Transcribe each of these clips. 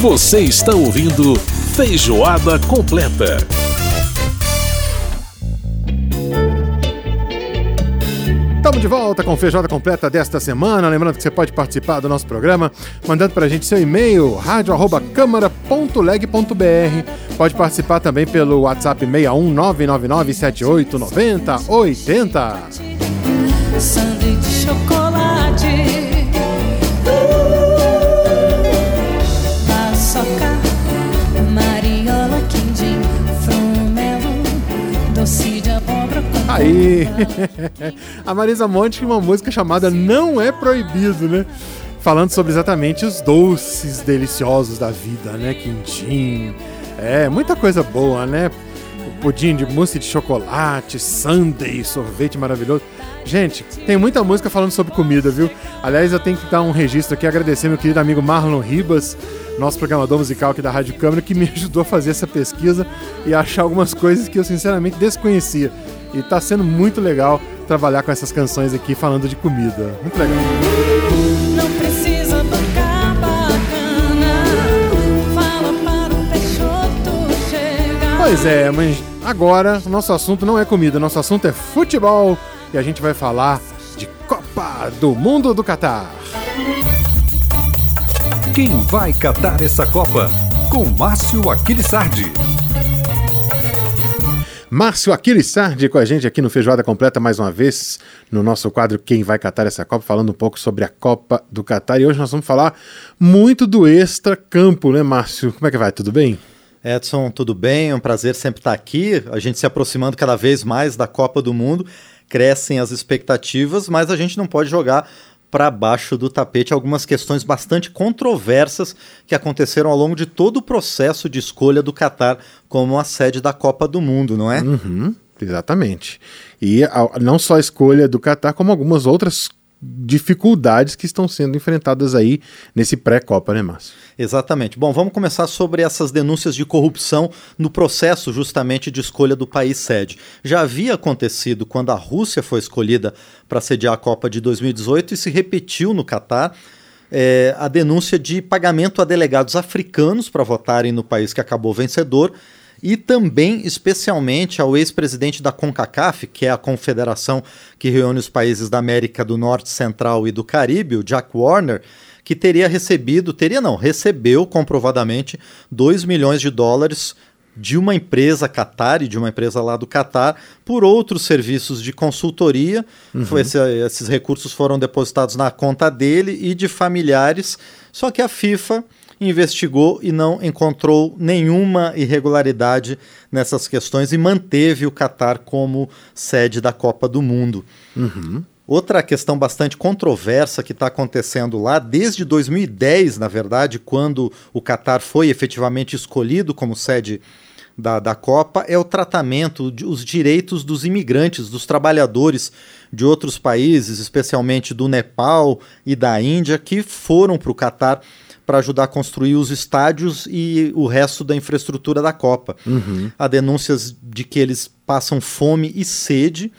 Você está ouvindo Feijoada Completa. Estamos de volta com Feijoada Completa desta semana. Lembrando que você pode participar do nosso programa mandando para a gente seu e-mail, rádio.câmara.leg.br. Pode participar também pelo WhatsApp 61 A Marisa Monte tinha uma música chamada Não é Proibido, né? Falando sobre exatamente os doces deliciosos da vida, né? Quindim, é, muita coisa boa, né? Pudim de mousse de chocolate, sundae, sorvete maravilhoso. Gente, tem muita música falando sobre comida, viu? Aliás, eu tenho que dar um registro aqui, agradecer meu querido amigo Marlon Ribas, nosso programador musical aqui da Rádio Câmara, que me ajudou a fazer essa pesquisa e achar algumas coisas que eu sinceramente desconhecia. E tá sendo muito legal trabalhar com essas canções aqui falando de comida. Muito legal. Não precisa tocar bacana. Fala para o Peixoto chegar. Pois é, mas agora o nosso assunto não é comida, nosso assunto é futebol e a gente vai falar de Copa do Mundo do Catar. Quem vai catar essa Copa? Com Márcio Aquilissardi. Márcio Aquiles Sardi com a gente aqui no Feijoada Completa mais uma vez, no nosso quadro Quem Vai Catar essa Copa, falando um pouco sobre a Copa do Catar. E hoje nós vamos falar muito do extra-campo, né, Márcio? Como é que vai? Tudo bem? Edson, tudo bem? É um prazer sempre estar aqui. A gente se aproximando cada vez mais da Copa do Mundo, crescem as expectativas, mas a gente não pode jogar para baixo do tapete algumas questões bastante controversas que aconteceram ao longo de todo o processo de escolha do Catar como a sede da Copa do Mundo, não é? Uhum, exatamente. E a- não só a escolha do Catar, como algumas outras dificuldades que estão sendo enfrentadas aí nesse pré-Copa, né, Márcio? Exatamente. Bom, vamos começar sobre essas denúncias de corrupção no processo justamente de escolha do país sede. Já havia acontecido quando a Rússia foi escolhida para sediar a Copa de 2018 e se repetiu no Catar. é, a denúncia de pagamento a delegados africanos para votarem no país que acabou vencedor e também, especialmente, ao ex-presidente da CONCACAF, que é a confederação que reúne os países da América do Norte, Central e do Caribe, o Jack Warner, que teria recebido, teria não, recebeu comprovadamente 2 milhões de dólares de uma empresa Qatar de uma empresa lá do Qatar por outros serviços de consultoria. Foi esse- esses recursos foram depositados na conta dele e de familiares. Só que a FIFA investigou e não encontrou nenhuma irregularidade nessas questões e manteve o Qatar como sede da Copa do Mundo. Outra questão bastante controversa que está acontecendo lá, desde 2010, na verdade, quando o Catar foi efetivamente escolhido como sede da, da Copa, é o tratamento, de- os direitos dos imigrantes, dos trabalhadores de outros países, especialmente do Nepal e da Índia, que foram para o Catar para ajudar a construir os estádios e o resto da infraestrutura da Copa. Há denúncias de que eles passam fome e sede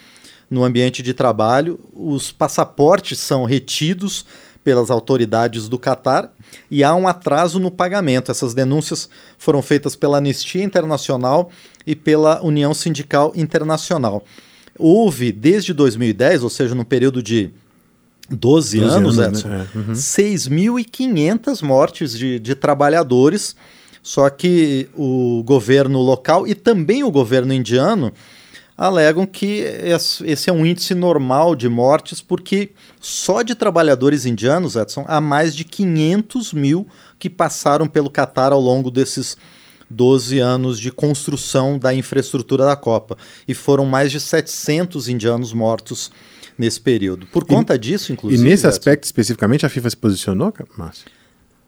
no ambiente de trabalho. Os passaportes são retidos pelas autoridades do Catar e há um atraso no pagamento. Essas denúncias foram feitas pela Anistia Internacional e pela União Sindical Internacional. Houve, desde 2010, ou seja, no período de 12, 12 anos, anos, Edson, né? É, uhum. 6.500 mortes de, de trabalhadores. Só que o governo local e também o governo indiano alegam que es- esse é um índice normal de mortes, porque só de trabalhadores indianos, Edson, há mais de 500 mil que passaram pelo Catar ao longo desses 12 anos de construção da infraestrutura da Copa. E foram mais de 700 indianos mortos nesse período. Por conta disso, E inclusive. nesse Edson, aspecto especificamente a FIFA se posicionou, Márcio?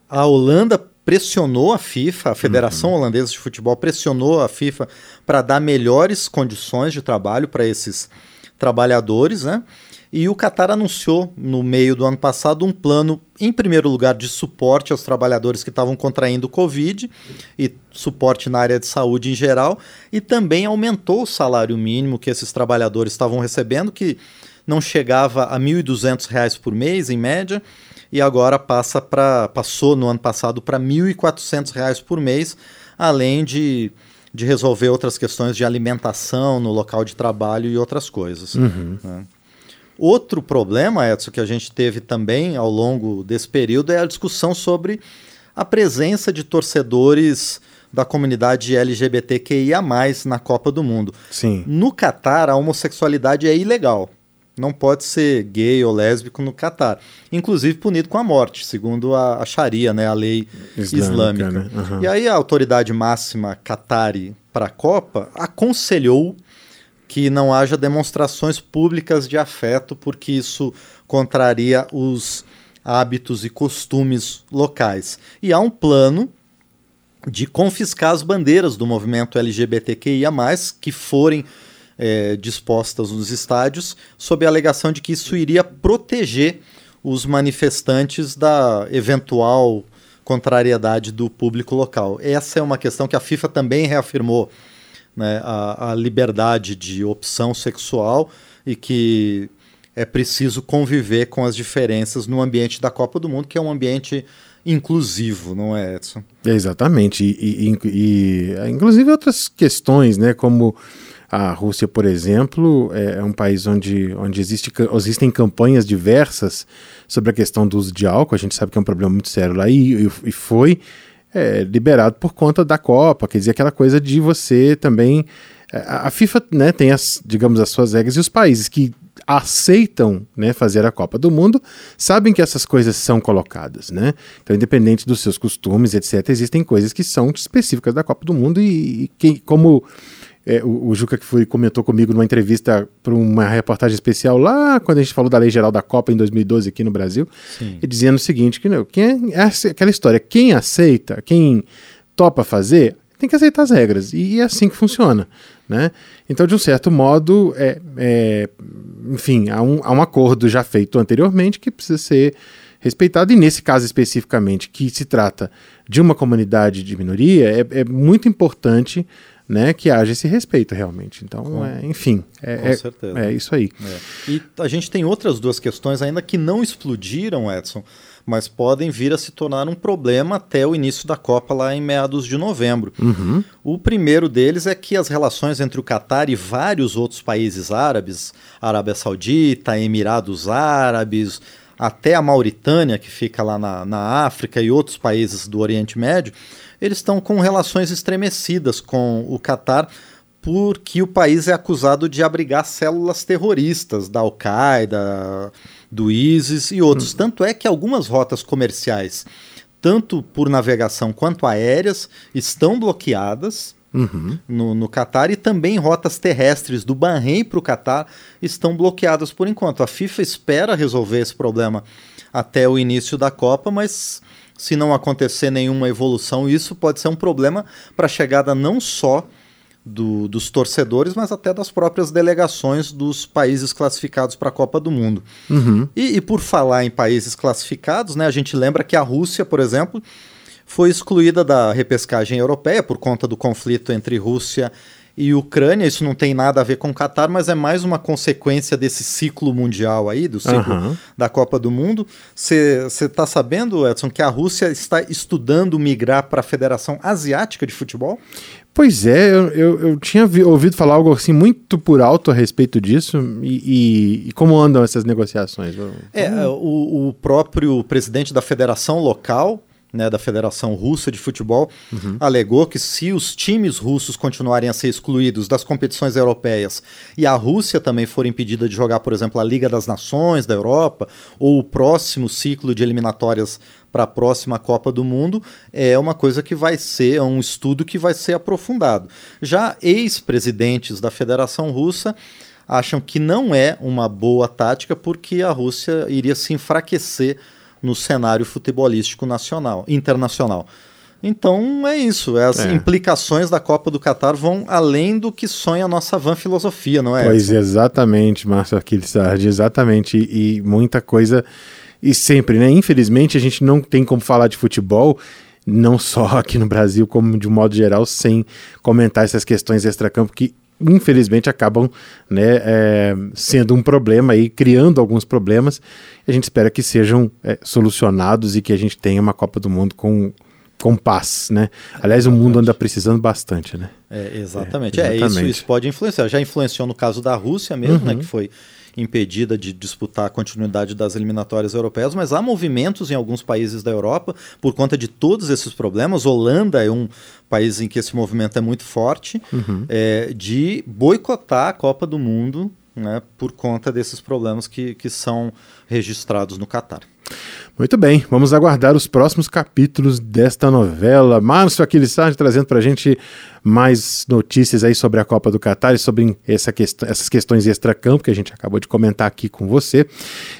a Holanda pressionou a FIFA, a Federação Holandesa de Futebol pressionou a FIFA para dar melhores condições de trabalho para esses trabalhadores, né? E o Qatar anunciou no meio do ano passado um plano, em primeiro lugar, de suporte aos trabalhadores que estavam contraindo o Covid e suporte na área de saúde em geral, e também aumentou o salário mínimo que esses trabalhadores estavam recebendo, que não chegava a R$ 1.200 por mês, em média, e agora passa pra, passou no ano passado para R$ 1.400 por mês, além de, de resolver outras questões de alimentação no local de trabalho e outras coisas. né? Outro problema, Edson, que a gente teve também ao longo desse período é a discussão sobre a presença de torcedores da comunidade LGBTQIA+, na Copa do Mundo. Sim. No Catar, a homossexualidade é ilegal. Não pode ser gay ou lésbico no Catar. Inclusive punido com a morte, segundo a, a Sharia, né, a lei Islâmica, islâmica. né? Aham. E aí a autoridade máxima Qatari para a Copa aconselhou que não haja demonstrações públicas de afeto, porque isso contraria os hábitos e costumes locais. E há um plano de confiscar as bandeiras do movimento LGBTQIA, que forem eh, dispostas nos estádios, sob a alegação de que isso iria proteger os manifestantes da eventual contrariedade do público local. Essa é uma questão que a FIFA também reafirmou né, a, a liberdade de opção sexual e que é preciso conviver com as diferenças no ambiente da Copa do Mundo, que é um ambiente inclusivo, não é, Edson? É, Exatamente. E, e- e- e, inclusive outras questões, né? Como a Rússia, por exemplo, é é um país onde, onde existe, existem campanhas diversas sobre a questão do uso de álcool. A gente sabe que é um problema muito sério lá e, e- foi é, liberado por conta da Copa. Quer dizer, aquela coisa de você também. é, a FIFA né, tem as, digamos, as suas regras e os países que aceitam né, fazer a Copa do Mundo sabem que essas coisas são colocadas, né? Então, independente dos seus costumes, etc., existem coisas que são específicas da Copa do Mundo e, e quem- como é, o, o Juca que foi, comentou comigo numa entrevista para uma reportagem especial lá quando a gente falou da Lei Geral da Copa em 2012 aqui no Brasil, e dizendo o seguinte, que não, quem é essa- aquela história, quem aceita, quem topa fazer, tem que aceitar as regras e é assim que funciona, né? Então, de um certo modo, é, é, enfim, há um, há um acordo já feito anteriormente que precisa ser respeitado, e nesse caso especificamente, que se trata de uma comunidade de minoria, é, é muito importante né, que haja esse respeito realmente. Então, é, enfim, é, com é- certeza. é isso aí. É. E a gente tem outras duas questões ainda que não explodiram, Edson, mas podem vir a se tornar um problema até o início da Copa lá em meados de novembro. O primeiro deles é que as relações entre o Catar e vários outros países árabes, Arábia Saudita, Emirados Árabes, até a Mauritânia, que fica lá na, na África, e outros países do Oriente Médio, eles estão com relações estremecidas com o Catar porque o país é acusado de abrigar células terroristas da Al-Qaeda, do ISIS e outros. Tanto é que algumas rotas comerciais, tanto por navegação quanto aéreas, estão bloqueadas no, no Catar e também rotas terrestres do Bahrein para o Catar estão bloqueadas por enquanto. A FIFA espera resolver esse problema até o início da Copa, mas se não acontecer nenhuma evolução, isso pode ser um problema para a chegada não só do- dos torcedores, mas até das próprias delegações dos países classificados para a Copa do Mundo. E, e por falar em países classificados, né, a gente lembra que a Rússia, por exemplo, foi excluída da repescagem europeia por conta do conflito entre Rússia e Ucrânia. Isso não tem nada a ver com o Catar, mas é mais uma consequência desse ciclo mundial aí, do ciclo Aham. da Copa do Mundo. Você está sabendo, Edson, que a Rússia está estudando migrar para a Federação Asiática de Futebol? Pois é, eu, eu, eu tinha vi- ouvido falar algo assim muito por alto a respeito disso e, e- e como andam essas negociações? É, o, o próprio presidente da federação local, né, da Federação Russa de Futebol, alegou que se os times russos continuarem a ser excluídos das competições europeias e a Rússia também for impedida de jogar, por exemplo, a Liga das Nações da Europa ou o próximo ciclo de eliminatórias para a próxima Copa do Mundo, é uma coisa que vai ser, é um estudo que vai ser aprofundado. Já ex-presidentes da Federação Russa acham que não é uma boa tática porque a Rússia iria se enfraquecer no cenário futebolístico nacional, internacional. Então é isso, as É. implicações da Copa do Catar vão além do que sonha a nossa van filosofia, não é? Pois Edson? exatamente, Márcio Aquiles Sardi, exatamente. E, e muita coisa. E sempre, né? Infelizmente, a gente não tem como falar de futebol, não só aqui no Brasil, como de um modo geral, sem comentar essas questões extracampo que infelizmente acabam né, é, sendo um problema e criando alguns problemas. A gente espera que sejam é, solucionados e que a gente tenha uma Copa do Mundo com, com paz, né? Aliás, o mundo anda precisando bastante, né? É, exatamente. É, isso, isso pode influenciar. Já influenciou no caso da Rússia mesmo, né, que foi impedida de disputar a continuidade das eliminatórias europeias, mas há movimentos em alguns países da Europa por conta de todos esses problemas. Holanda é um país em que esse movimento é muito forte, é, de boicotar a Copa do Mundo né, por conta desses problemas que, que são registrados no Catar. Muito bem, vamos aguardar os próximos capítulos desta novela. Márcio Aquilissardi trazendo pra gente mais notícias aí sobre a Copa do Catar e sobre essa quest essas questões extra-campo que a gente acabou de comentar aqui com você.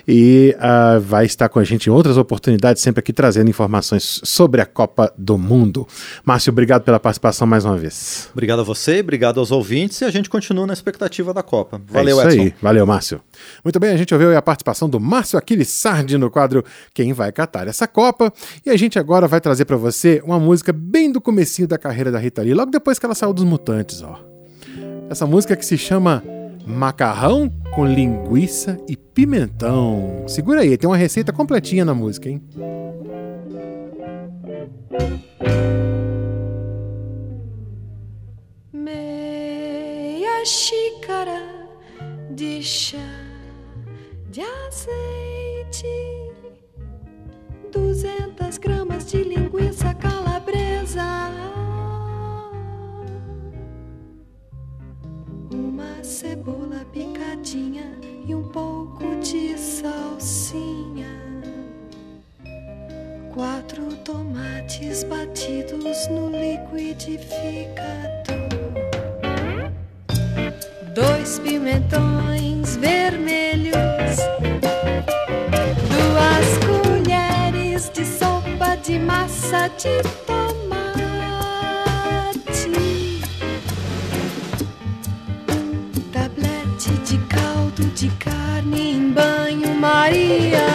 E uh, vai estar com a gente em outras oportunidades, sempre aqui trazendo informações sobre a Copa do Mundo. Márcio, obrigado pela participação mais uma vez. Obrigado a você, obrigado aos ouvintes e a gente continua na expectativa da Copa. Valeu, é isso Edson. aí. Valeu, Márcio. Muito bem, a gente ouviu a participação do Márcio Aquilissardi no quadro Quem Vai Catar essa Copa. E a gente agora vai trazer para você uma música bem do comecinho da carreira da Rita Lee, logo depois que ela saiu dos Mutantes, ó. Essa música que se chama Macarrão com linguiça e pimentão. Segura aí, tem uma receita completinha na música, hein? meia xícara de chá de azeite, duzentas gramas de linguiça calabresa, uma cebola picadinha e um pouco de salsinha. Quatro tomates batidos no liquidificador. Dois pimentões vermelhos. Massa de tomate. Um tablete de caldo de carne em banho-maria.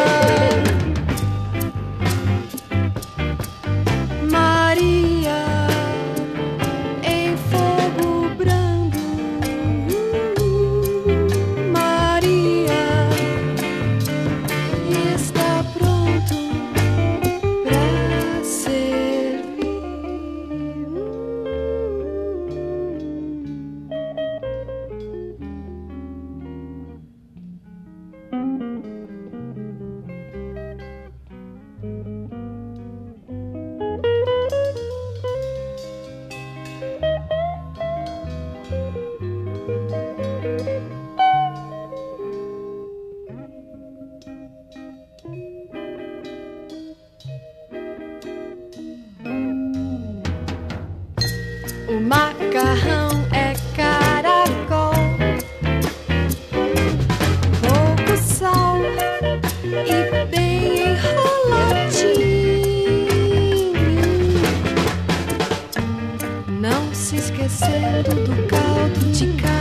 Macarrão é caracol, pouco sal e bem enroladinho. Não se esquecendo do caldo de carne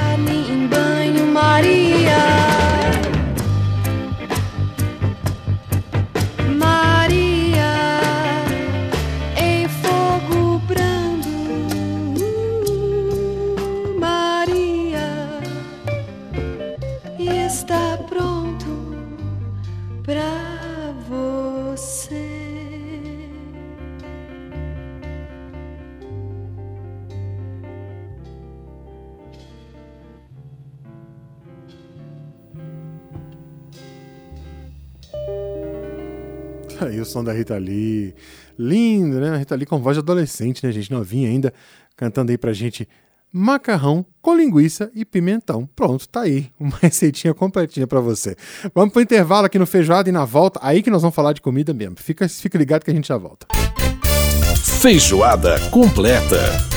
Aí o som da Rita Lee. Lindo, né? A Rita Lee com voz de adolescente, né, gente? Novinha ainda, cantando aí pra gente macarrão com linguiça e pimentão. Pronto, tá aí. Uma receitinha completinha pra você. Vamos pro intervalo aqui no Feijoada e na volta. Aí que nós vamos falar de comida mesmo. Fica, fica ligado que a gente já volta. Feijoada completa.